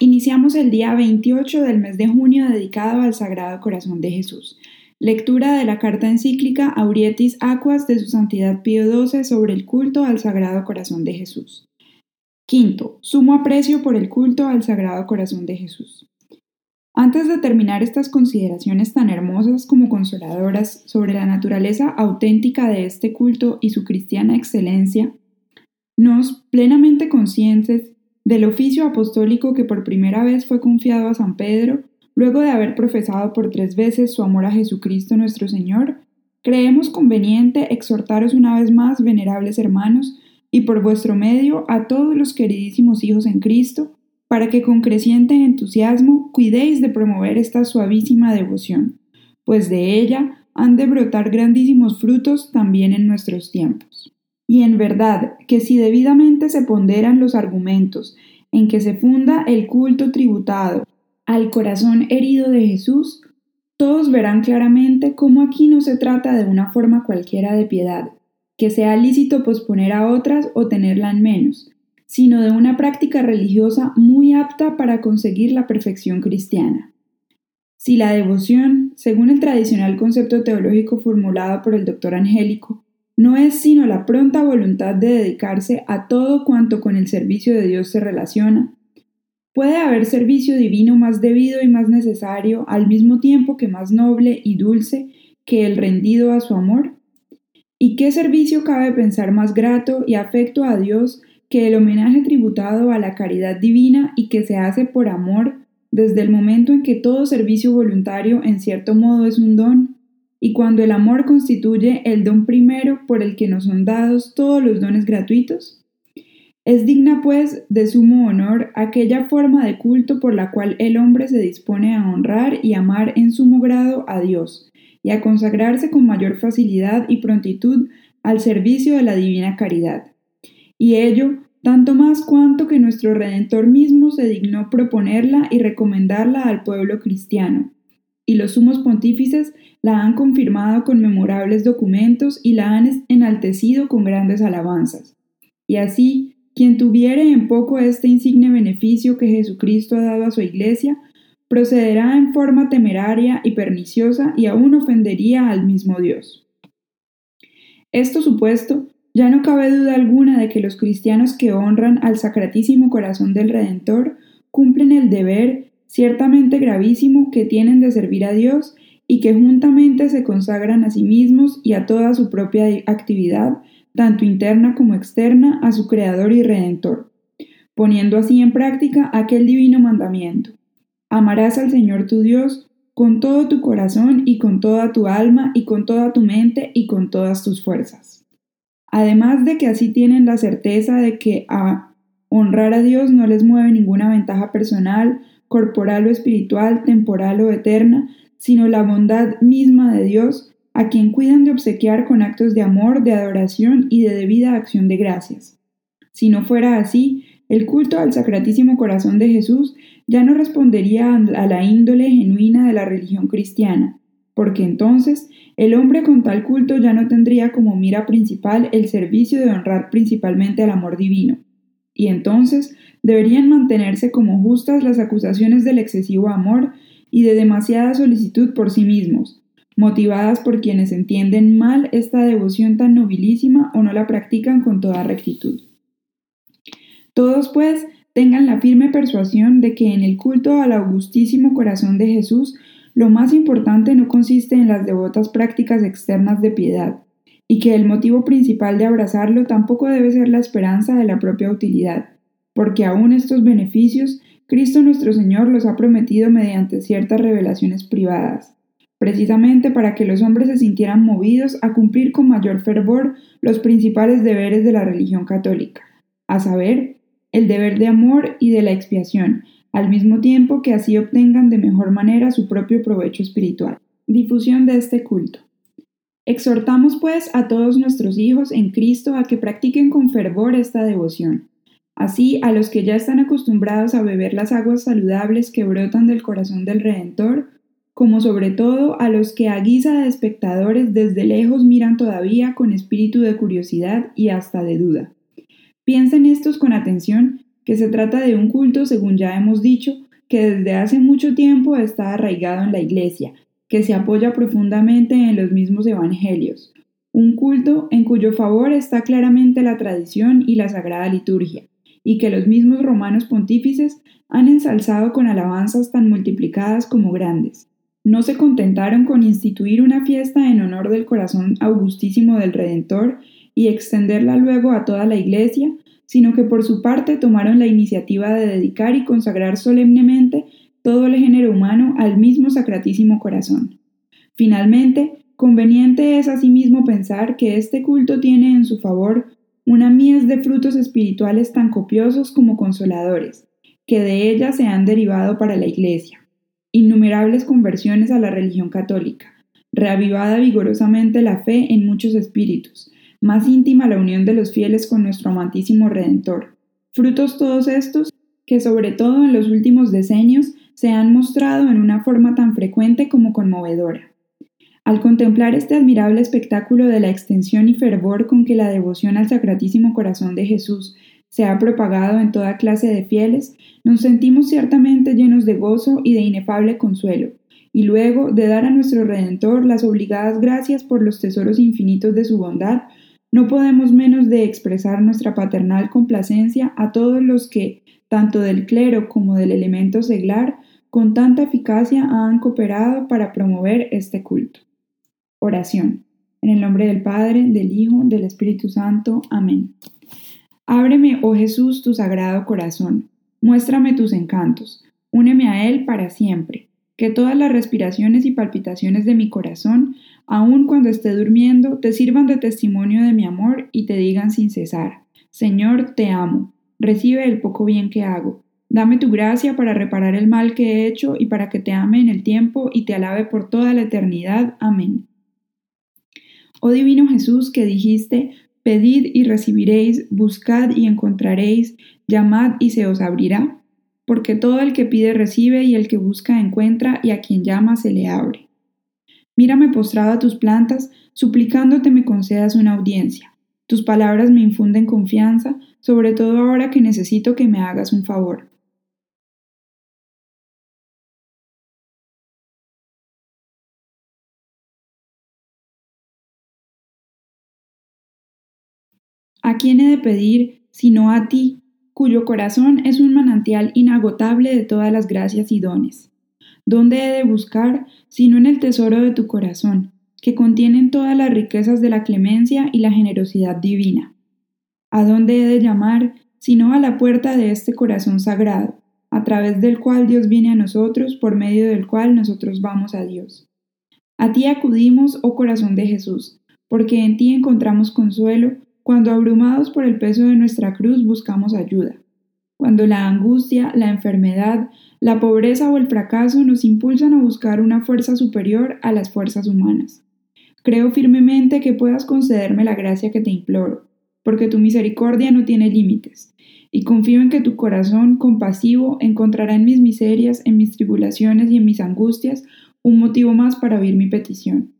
Iniciamos el día 28 del mes de junio dedicado al Sagrado Corazón de Jesús. Lectura de la carta encíclica Aurietis Aquas de su Santidad Pío XII sobre el culto al Sagrado Corazón de Jesús. Quinto, sumo aprecio por el culto al Sagrado Corazón de Jesús. Antes de terminar estas consideraciones tan hermosas como consoladoras sobre la naturaleza auténtica de este culto y su cristiana excelencia, nos, plenamente conscientes del oficio apostólico que por primera vez fue confiado a San Pedro, luego de haber profesado por tres veces su amor a Jesucristo nuestro Señor, creemos conveniente exhortaros una vez más, venerables hermanos, y por vuestro medio a todos los queridísimos hijos en Cristo, para que con creciente entusiasmo cuidéis de promover esta suavísima devoción, pues de ella han de brotar grandísimos frutos también en nuestros tiempos. Y en verdad que si debidamente se ponderan los argumentos en que se funda el culto tributado al corazón herido de Jesús, todos verán claramente cómo aquí no se trata de una forma cualquiera de piedad, que sea lícito posponer a otras o tenerla en menos, sino de una práctica religiosa muy apta para conseguir la perfección cristiana. Si la devoción, según el tradicional concepto teológico formulado por el doctor Angélico, no es sino la pronta voluntad de dedicarse a todo cuanto con el servicio de Dios se relaciona. ¿Puede haber servicio divino más debido y más necesario, al mismo tiempo que más noble y dulce que el rendido a su amor? ¿Y qué servicio cabe pensar más grato y afecto a Dios que el homenaje tributado a la caridad divina y que se hace por amor desde el momento en que todo servicio voluntario en cierto modo es un don y cuando el amor constituye el don primero por el que nos son dados todos los dones gratuitos? Es digna, pues, de sumo honor aquella forma de culto por la cual el hombre se dispone a honrar y amar en sumo grado a Dios, y a consagrarse con mayor facilidad y prontitud al servicio de la divina caridad. Y ello, tanto más cuanto que nuestro Redentor mismo se dignó proponerla y recomendarla al pueblo cristiano, y los sumos pontífices la han confirmado con memorables documentos y la han enaltecido con grandes alabanzas. Y así, quien tuviere en poco este insigne beneficio que Jesucristo ha dado a su Iglesia, procederá en forma temeraria y perniciosa y aún ofendería al mismo Dios. Esto supuesto, ya no cabe duda alguna de que los cristianos que honran al Sacratísimo Corazón del Redentor cumplen el deber ciertamente gravísimo que tienen de servir a Dios y que juntamente se consagran a sí mismos y a toda su propia actividad, tanto interna como externa, a su Creador y Redentor, poniendo así en práctica aquel divino mandamiento. Amarás al Señor tu Dios con todo tu corazón y con toda tu alma y con toda tu mente y con todas tus fuerzas. Además de que así tienen la certeza de que a honrar a Dios no les mueve ninguna ventaja personal, corporal o espiritual, temporal o eterna, sino la bondad misma de Dios, a quien cuidan de obsequiar con actos de amor, de adoración y de debida acción de gracias. Si no fuera así, el culto al Sacratísimo Corazón de Jesús ya no respondería a la índole genuina de la religión cristiana, porque entonces el hombre con tal culto ya no tendría como mira principal el servicio de honrar principalmente al amor divino, y entonces deberían mantenerse como justas las acusaciones del excesivo amor y de demasiada solicitud por sí mismos, motivadas por quienes entienden mal esta devoción tan nobilísima o no la practican con toda rectitud. Todos, pues, tengan la firme persuasión de que en el culto al augustísimo corazón de Jesús lo más importante no consiste en las devotas prácticas externas de piedad, y que el motivo principal de abrazarlo tampoco debe ser la esperanza de la propia utilidad, porque aún estos beneficios Cristo nuestro Señor los ha prometido mediante ciertas revelaciones privadas, precisamente para que los hombres se sintieran movidos a cumplir con mayor fervor los principales deberes de la religión católica, a saber, el deber de amor y de la expiación, al mismo tiempo que así obtengan de mejor manera su propio provecho espiritual. Difusión de este culto. Exhortamos pues a todos nuestros hijos en Cristo a que practiquen con fervor esta devoción Así, a los que ya están acostumbrados a beber las aguas saludables que brotan del corazón del Redentor, como sobre todo a los que a guisa de espectadores desde lejos miran todavía con espíritu de curiosidad y hasta de duda. Piensen estos con atención que se trata de un culto, según ya hemos dicho, que desde hace mucho tiempo está arraigado en la Iglesia, que se apoya profundamente en los mismos evangelios, un culto en cuyo favor está claramente la tradición y la sagrada liturgia, y que los mismos romanos pontífices han ensalzado con alabanzas tan multiplicadas como grandes. No se contentaron con instituir una fiesta en honor del corazón augustísimo del Redentor y extenderla luego a toda la Iglesia, sino que por su parte tomaron la iniciativa de dedicar y consagrar solemnemente todo el género humano al mismo sacratísimo corazón. Finalmente, conveniente es asimismo pensar que este culto tiene en su favor una mies de frutos espirituales tan copiosos como consoladores, que de ella se han derivado para la Iglesia. Innumerables conversiones a la religión católica, reavivada vigorosamente la fe en muchos espíritus, más íntima la unión de los fieles con nuestro amantísimo Redentor. Frutos todos estos que sobre todo en los últimos decenios se han mostrado en una forma tan frecuente como conmovedora. Al contemplar este admirable espectáculo de la extensión y fervor con que la devoción al Sacratísimo Corazón de Jesús se ha propagado en toda clase de fieles, nos sentimos ciertamente llenos de gozo y de inefable consuelo, y luego de dar a nuestro Redentor las obligadas gracias por los tesoros infinitos de su bondad, no podemos menos de expresar nuestra paternal complacencia a todos los que, tanto del clero como del elemento seglar, con tanta eficacia han cooperado para promover este culto. Oración. En el nombre del Padre, del Hijo, del Espíritu Santo. Amén. Ábreme, oh Jesús, tu sagrado corazón. Muéstrame tus encantos. Úneme a él para siempre. Que todas las respiraciones y palpitaciones de mi corazón, aun cuando esté durmiendo, te sirvan de testimonio de mi amor y te digan sin cesar, Señor, te amo. Recibe el poco bien que hago Dame tu gracia para reparar el mal que he hecho y para que te ame en el tiempo y te alabe por toda la eternidad. Amén. Oh Divino Jesús, que dijiste, pedid y recibiréis, buscad y encontraréis, llamad y se os abrirá, porque todo el que pide recibe y el que busca encuentra y a quien llama se le abre. Mírame postrado a tus plantas, suplicándote me concedas una audiencia. Tus palabras me infunden confianza, sobre todo ahora que necesito que me hagas un favor. ¿A quién he de pedir sino a ti, cuyo corazón es un manantial inagotable de todas las gracias y dones? ¿Dónde he de buscar sino en el tesoro de tu corazón, que contienen todas las riquezas de la clemencia y la generosidad divina? ¿A dónde he de llamar sino a la puerta de este corazón sagrado, a través del cual Dios viene a nosotros, por medio del cual nosotros vamos a Dios? A ti acudimos, oh corazón de Jesús, porque en ti encontramos consuelo cuando abrumados por el peso de nuestra cruz buscamos ayuda. Cuando la angustia, la enfermedad, la pobreza o el fracaso nos impulsan a buscar una fuerza superior a las fuerzas humanas. Creo firmemente que puedas concederme la gracia que te imploro, porque tu misericordia no tiene límites, y confío en que tu corazón compasivo encontrará en mis miserias, en mis tribulaciones y en mis angustias un motivo más para oír mi petición.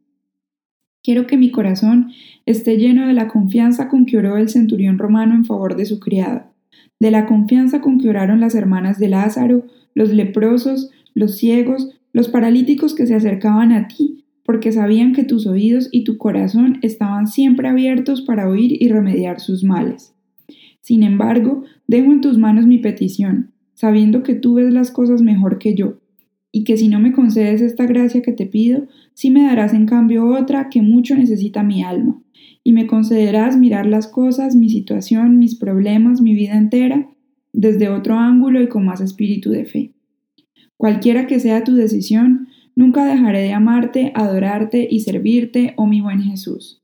Quiero que mi corazón esté lleno de la confianza con que oró el centurión romano en favor de su criada, de la confianza con que oraron las hermanas de Lázaro, los leprosos, los ciegos, los paralíticos que se acercaban a ti, porque sabían que tus oídos y tu corazón estaban siempre abiertos para oír y remediar sus males. Sin embargo, dejo en tus manos mi petición, sabiendo que tú ves las cosas mejor que yo, y que si no me concedes esta gracia que te pido, sí me darás en cambio otra que mucho necesita mi alma, y me concederás mirar las cosas, mi situación, mis problemas, mi vida entera, desde otro ángulo y con más espíritu de fe. Cualquiera que sea tu decisión, nunca dejaré de amarte, adorarte y servirte, oh mi buen Jesús.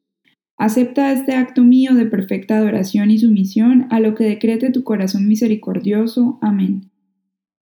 Acepta este acto mío de perfecta adoración y sumisión a lo que decrete tu corazón misericordioso. Amén.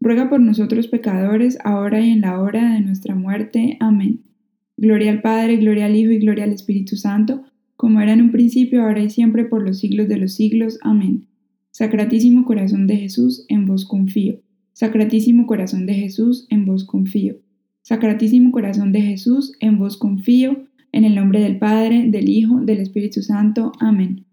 ruega por nosotros pecadores, ahora y en la hora de nuestra muerte. Amén. Gloria al Padre, gloria al Hijo y gloria al Espíritu Santo, como era en un principio, ahora y siempre, por los siglos de los siglos. Amén. Sacratísimo corazón de Jesús, en vos confío. Sacratísimo corazón de Jesús, en vos confío. Sacratísimo corazón de Jesús, en vos confío, en el nombre del Padre, del Hijo, del Espíritu Santo. Amén.